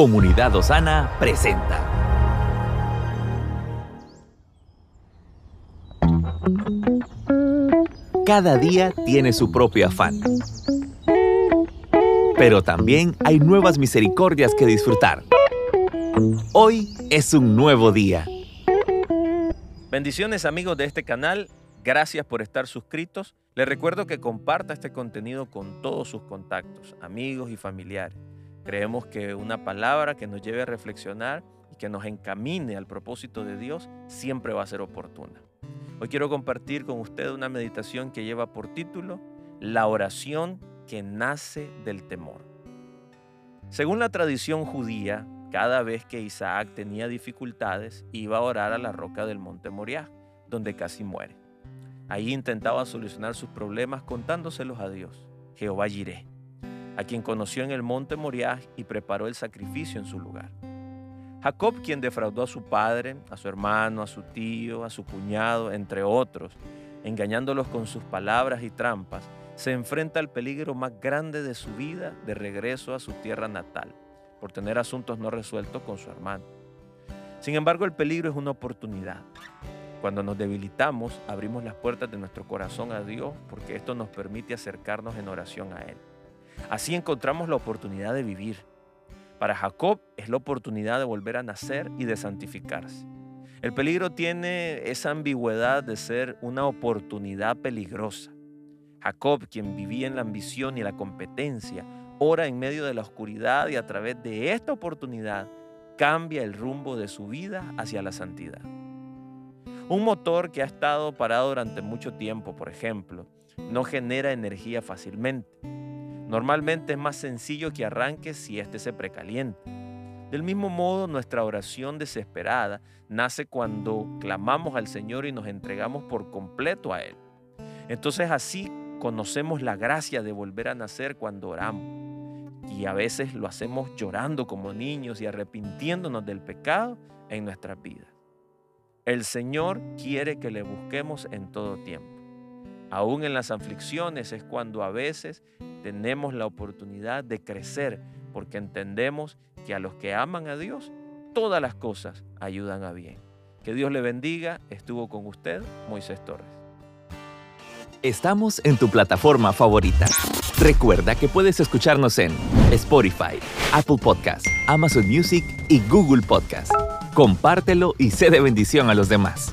Comunidad Osana presenta. Cada día tiene su propio afán. Pero también hay nuevas misericordias que disfrutar. Hoy es un nuevo día. Bendiciones amigos de este canal, gracias por estar suscritos. Les recuerdo que comparta este contenido con todos sus contactos, amigos y familiares. Creemos que una palabra que nos lleve a reflexionar y que nos encamine al propósito de Dios siempre va a ser oportuna. Hoy quiero compartir con usted una meditación que lleva por título La oración que nace del temor. Según la tradición judía, cada vez que Isaac tenía dificultades, iba a orar a la roca del monte Moriah, donde casi muere. Ahí intentaba solucionar sus problemas contándoselos a Dios, Jehová Jireh a quien conoció en el monte Moriah y preparó el sacrificio en su lugar. Jacob, quien defraudó a su padre, a su hermano, a su tío, a su cuñado, entre otros, engañándolos con sus palabras y trampas, se enfrenta al peligro más grande de su vida de regreso a su tierra natal, por tener asuntos no resueltos con su hermano. Sin embargo, el peligro es una oportunidad. Cuando nos debilitamos, abrimos las puertas de nuestro corazón a Dios porque esto nos permite acercarnos en oración a Él. Así encontramos la oportunidad de vivir. Para Jacob es la oportunidad de volver a nacer y de santificarse. El peligro tiene esa ambigüedad de ser una oportunidad peligrosa. Jacob, quien vivía en la ambición y la competencia, ora en medio de la oscuridad y a través de esta oportunidad cambia el rumbo de su vida hacia la santidad. Un motor que ha estado parado durante mucho tiempo, por ejemplo, no genera energía fácilmente. Normalmente es más sencillo que arranque si éste se precalienta. Del mismo modo, nuestra oración desesperada nace cuando clamamos al Señor y nos entregamos por completo a Él. Entonces así conocemos la gracia de volver a nacer cuando oramos. Y a veces lo hacemos llorando como niños y arrepintiéndonos del pecado en nuestras vidas. El Señor quiere que le busquemos en todo tiempo. Aún en las aflicciones es cuando a veces tenemos la oportunidad de crecer porque entendemos que a los que aman a Dios, todas las cosas ayudan a bien. Que Dios le bendiga. Estuvo con usted Moisés Torres. Estamos en tu plataforma favorita. Recuerda que puedes escucharnos en Spotify, Apple Podcasts, Amazon Music y Google Podcasts. Compártelo y sé de bendición a los demás.